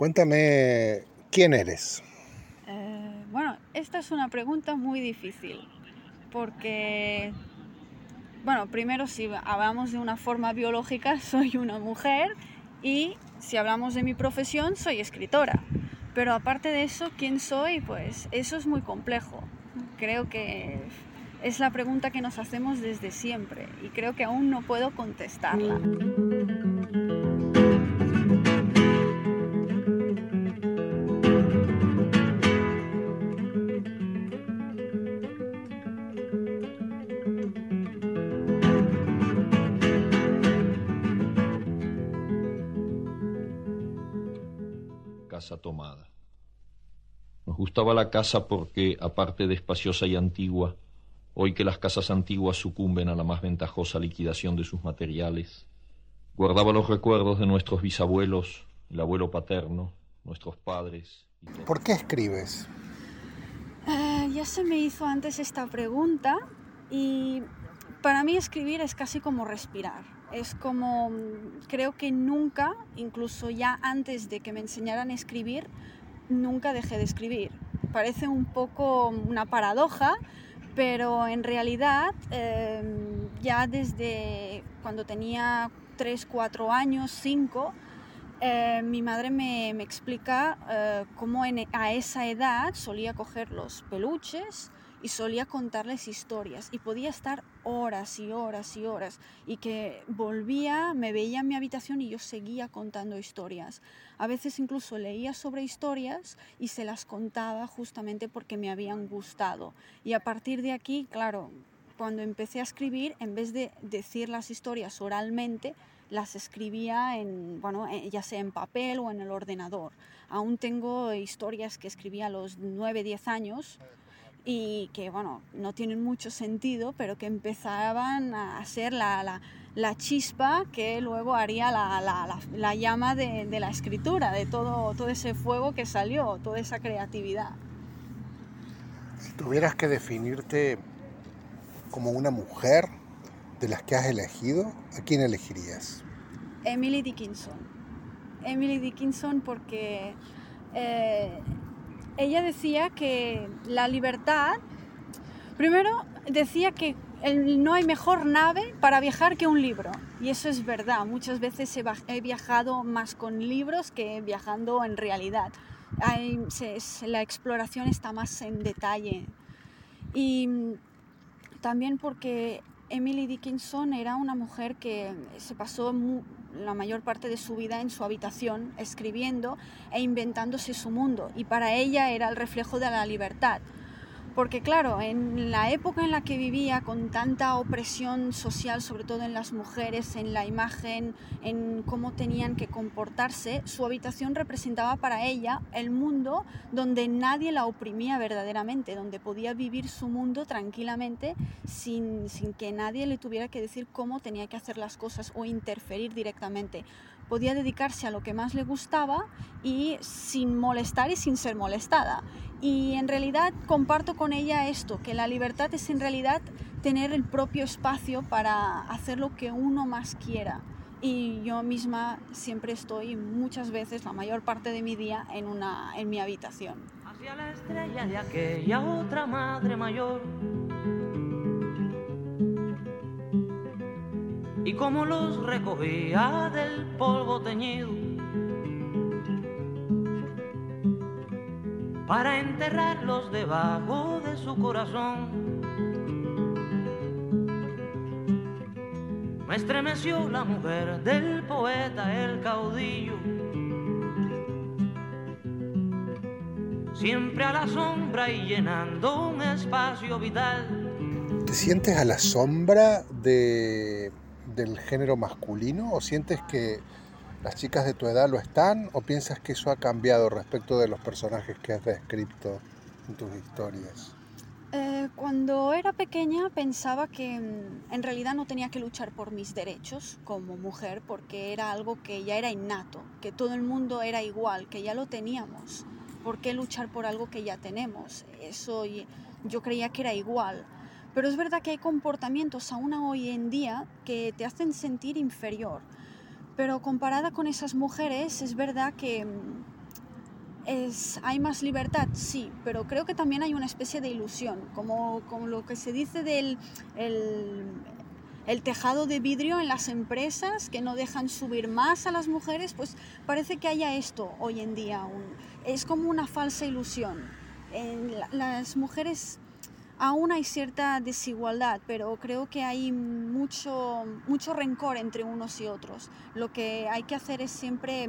Cuéntame, ¿quién eres? Eh, bueno, esta es una pregunta muy difícil, porque, bueno, primero si hablamos de una forma biológica, soy una mujer y si hablamos de mi profesión, soy escritora. Pero aparte de eso, ¿quién soy? Pues eso es muy complejo. Creo que es la pregunta que nos hacemos desde siempre y creo que aún no puedo contestarla. Tomada. Nos gustaba la casa porque, aparte de espaciosa y antigua, hoy que las casas antiguas sucumben a la más ventajosa liquidación de sus materiales, guardaba los recuerdos de nuestros bisabuelos, el abuelo paterno, nuestros padres. ¿Por qué escribes? Eh, ya se me hizo antes esta pregunta y para mí escribir es casi como respirar es como, creo que nunca, incluso ya antes de que me enseñaran a escribir, nunca dejé de escribir. Parece un poco una paradoja, pero en realidad em, ya desde cuando tenía 3, 4 años, 5, eh, mi madre me, explica eh, cómo a esa edad solía coger los peluches, y solía contarles historias y podía estar horas y horas y horas y que volvía, me veía en mi habitación y yo seguía contando historias. A veces incluso leía sobre historias y se las contaba justamente porque me habían gustado. Y a partir de aquí, claro, cuando empecé a escribir, en vez de decir las historias oralmente, las escribía en, bueno, ya sea en papel o en el ordenador. Aún tengo historias que escribí a los 9, 10 años y que, bueno, no tienen mucho sentido, pero que empezaban a ser la, la, chispa que luego haría la, la llama de, de, la escritura, de todo, todo ese fuego que salió, toda esa creatividad. Si tuvieras que definirte como una mujer de las que has elegido, ¿a quién elegirías? Emily Dickinson. Emily Dickinson porque eh, ella decía que la libertad, primero decía que no hay mejor nave para viajar que un libro. Y eso es verdad. Muchas veces he viajado más con libros que viajando en realidad. la exploración está más en detalle. Y también porque Emily Dickinson era una mujer que se pasó la mayor parte de su vida en su habitación escribiendo e inventándose su mundo y para ella era el reflejo de la libertad. Porque claro, en la época en la que vivía, con tanta opresión social, sobre todo en las mujeres, en la imagen, en cómo tenían que comportarse, su habitación representaba para ella el mundo donde nadie la oprimía verdaderamente, donde podía vivir su mundo tranquilamente sin, sin que nadie le tuviera que decir cómo tenía que hacer las cosas o interferir directamente podía dedicarse a lo que más le gustaba y sin molestar y sin ser molestada. Y en realidad comparto con ella esto, que la libertad es en realidad tener el propio espacio para hacer lo que uno más quiera. Y yo misma siempre estoy muchas veces, la mayor parte de mi día, en, una, en mi habitación. Hacia la estrella de aquella otra madre mayor y como los recogía del polvo teñido para enterrarlos debajo de su corazón. Me estremeció la mujer del poeta, el caudillo, siempre a la sombra y llenando un espacio vital. ¿Te sientes a la sombra de del género masculino o sientes que las chicas de tu edad lo están o piensas que eso ha cambiado respecto de los personajes que has descrito en tus historias? Eh, cuando era pequeña pensaba que mm, en realidad no tenía que luchar por mis derechos como mujer porque era algo que ya era innato, que todo el mundo era igual, que ya lo teníamos. ¿Por qué luchar por algo que ya tenemos? Eso yo creía que era igual. Pero es verdad que hay comportamientos aún hoy en día que te hacen sentir inferior. Pero comparada con esas mujeres, es verdad que mm, es, hay más libertad, sí, pero creo que también hay una especie de ilusión, como, como lo que se dice del el, tejado de vidrio en las empresas que no dejan subir más a las mujeres, pues parece que haya esto hoy en día. es como una falsa ilusión. En las mujeres aún hay cierta desigualdad, pero creo que hay mucho, mucho rencor entre unos y otros. Lo que hay que hacer es siempre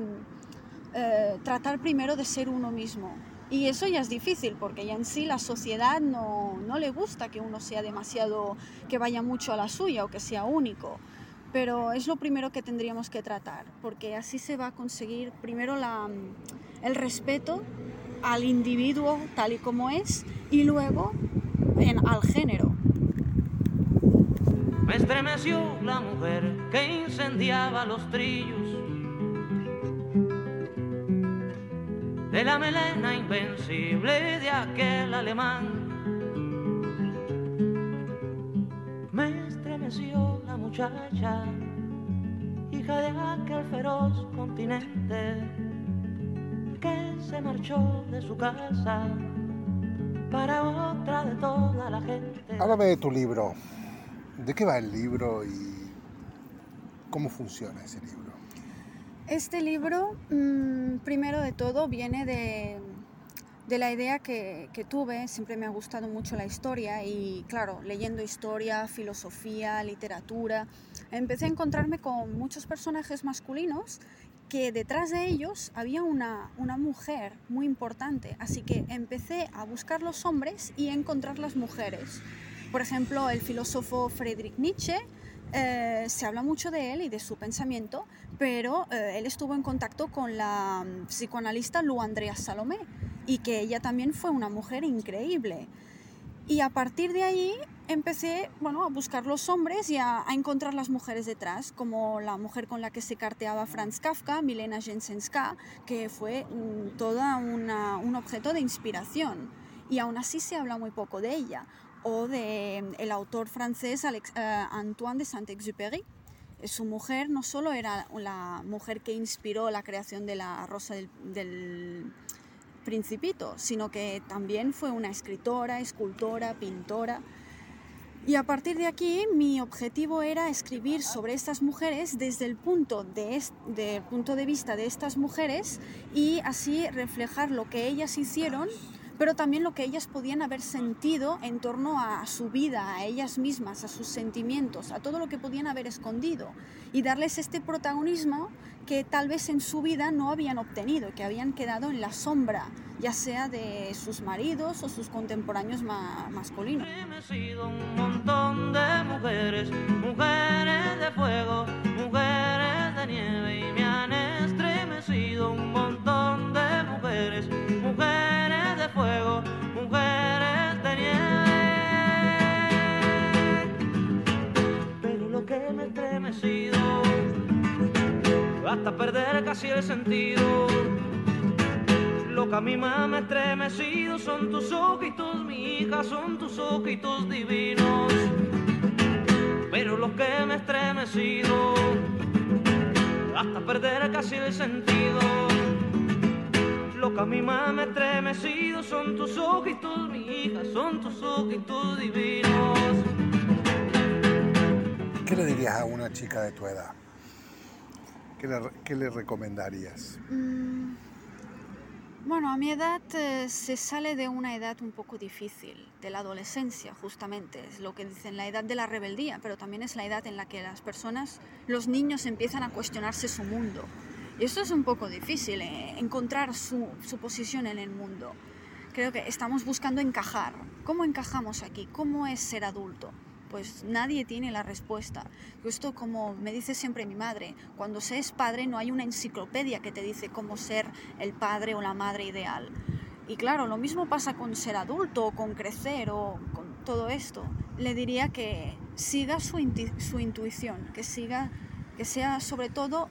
eh, tratar primero de ser uno mismo. Y eso ya es difícil porque ya en sí la sociedad no, no, le gusta que uno sea demasiado, que vaya mucho a la suya o que sea único. Pero es lo primero que tendríamos que tratar, porque así se va a conseguir primero la, el respeto al individuo tal y como es y luego al género. Me estremeció la mujer que incendiaba los trillos de la melena invencible de aquel alemán. Me estremeció la muchacha, hija de aquel feroz continente, que se marchó de su casa para otra de gente. Háblame de tu libro. ¿De qué va el libro y cómo funciona ese libro? Este libro, mm, primero de todo, viene de, de la idea que, que, tuve, siempre me ha gustado mucho la historia y claro, leyendo historia, filosofía, literatura, empecé a encontrarme con muchos personajes masculinos que detrás de ellos había una, una mujer muy importante, así que empecé a buscar los hombres y a encontrar las mujeres. Por ejemplo, el filósofo Friedrich Nietzsche, eh, se habla mucho de él y de su pensamiento, pero eh, él estuvo en contacto con la mm, psicoanalista Lu Andrea Salomé y que ella también fue una mujer increíble. Y a partir de ahí empecé bueno, a buscar los hombres y a, encontrar las mujeres detrás, como la mujer con la que se carteaba Franz Kafka, Milena Jensenska, que fue mm, una, un objeto de inspiración. Y aún así se habla muy poco de ella o del mm, el autor francés Alex, uh, Antoine de Saint-Exupéry. Su mujer no solo era la mujer que inspiró la creación de la Rosa del, del Principito, sino que también fue una escritora, escultora, pintora. Y a partir de aquí mi objetivo era escribir sobre estas mujeres desde el punto de, de, punto de vista de estas mujeres y así reflejar lo que ellas hicieron pero también lo que ellas podían haber sentido en torno a su vida, a ellas mismas, a sus sentimientos, a todo lo que podían haber escondido y darles este protagonismo que tal vez en su vida no habían obtenido, que habían quedado en la sombra, ya sea de sus maridos o sus contemporáneos ma masculinos. un montón de mujeres, mujeres de fuego, mujeres de nieve y me han estremecido un montón de mujeres, mujeres fuego, mujeres de nieve. Pero lo que me ha estremecido, hasta perder casi el sentido. Lo que a mí más me ha estremecido son tus ojitos, mi hija, son tus ojitos divinos. Pero lo que me ha estremecido, hasta perder casi el sentido lo que a mí más me estremecido son tus ojitos, mi hija, son tus ojitos divinos. ¿Qué le dirías a una chica de tu edad? ¿Qué le, qué le recomendarías? Mm, bueno, a mi edad eh, se sale de una edad un poco difícil, de la adolescencia justamente, es lo que dicen la edad de la rebeldía, pero también es la edad en la que las personas, los niños empiezan a cuestionarse su mundo y esto es un poco difícil, eh, encontrar su, su posición en el mundo. Creo que estamos buscando encajar. ¿Cómo encajamos aquí? ¿Cómo es ser adulto? Pues nadie tiene la respuesta. Esto como me dice siempre mi madre, cuando se es padre no hay una enciclopedia que te dice cómo ser el padre o la madre ideal. Y claro, lo mismo pasa con ser adulto o con crecer o con todo esto. Le diría que siga su, su intuición, que siga, que sea sobre todo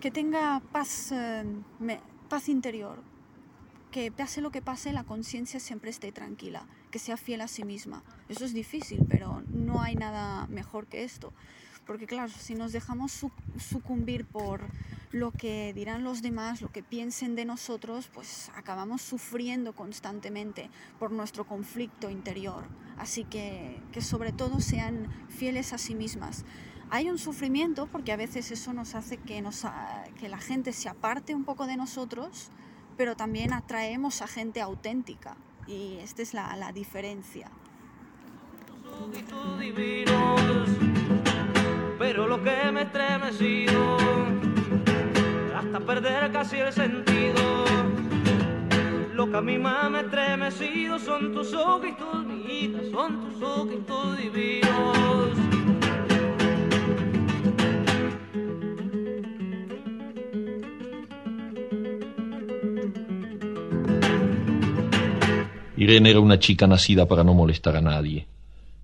que tenga paz, eh, paz interior, que pase lo que pase, la conciencia siempre esté tranquila, que sea fiel a sí misma. Eso es difícil, pero no hay nada mejor que esto. Porque claro, si nos dejamos sucumbir por lo que dirán los demás, lo que piensen de nosotros, pues acabamos sufriendo constantemente por nuestro conflicto interior. Así que, que sobre todo sean fieles a sí mismas. Hay un sufrimiento porque a veces eso nos hace que, nos, que la gente se aparte un poco de nosotros, pero también atraemos a gente auténtica y esta es la, la diferencia. Pero lo que me estremecido hasta perder casi el sentido. Lo que a mí más me estremecido son tus ojitos, mi hija, son tus ojitos divinos. Irene era una chica nacida para no molestar a nadie.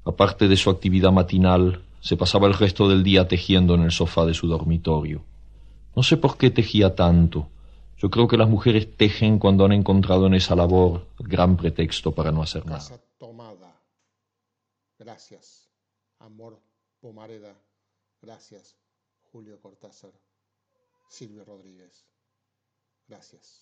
Aparte de su actividad matinal, se pasaba el resto del día tejiendo en el sofá de su dormitorio. No sé por qué tejía tanto. Yo creo que las mujeres tejen cuando han encontrado en esa labor gran pretexto para no hacer nada. tomada. Gracias. Amor Pomareda. Gracias. Julio Cortázar. Silvio Rodríguez. Gracias.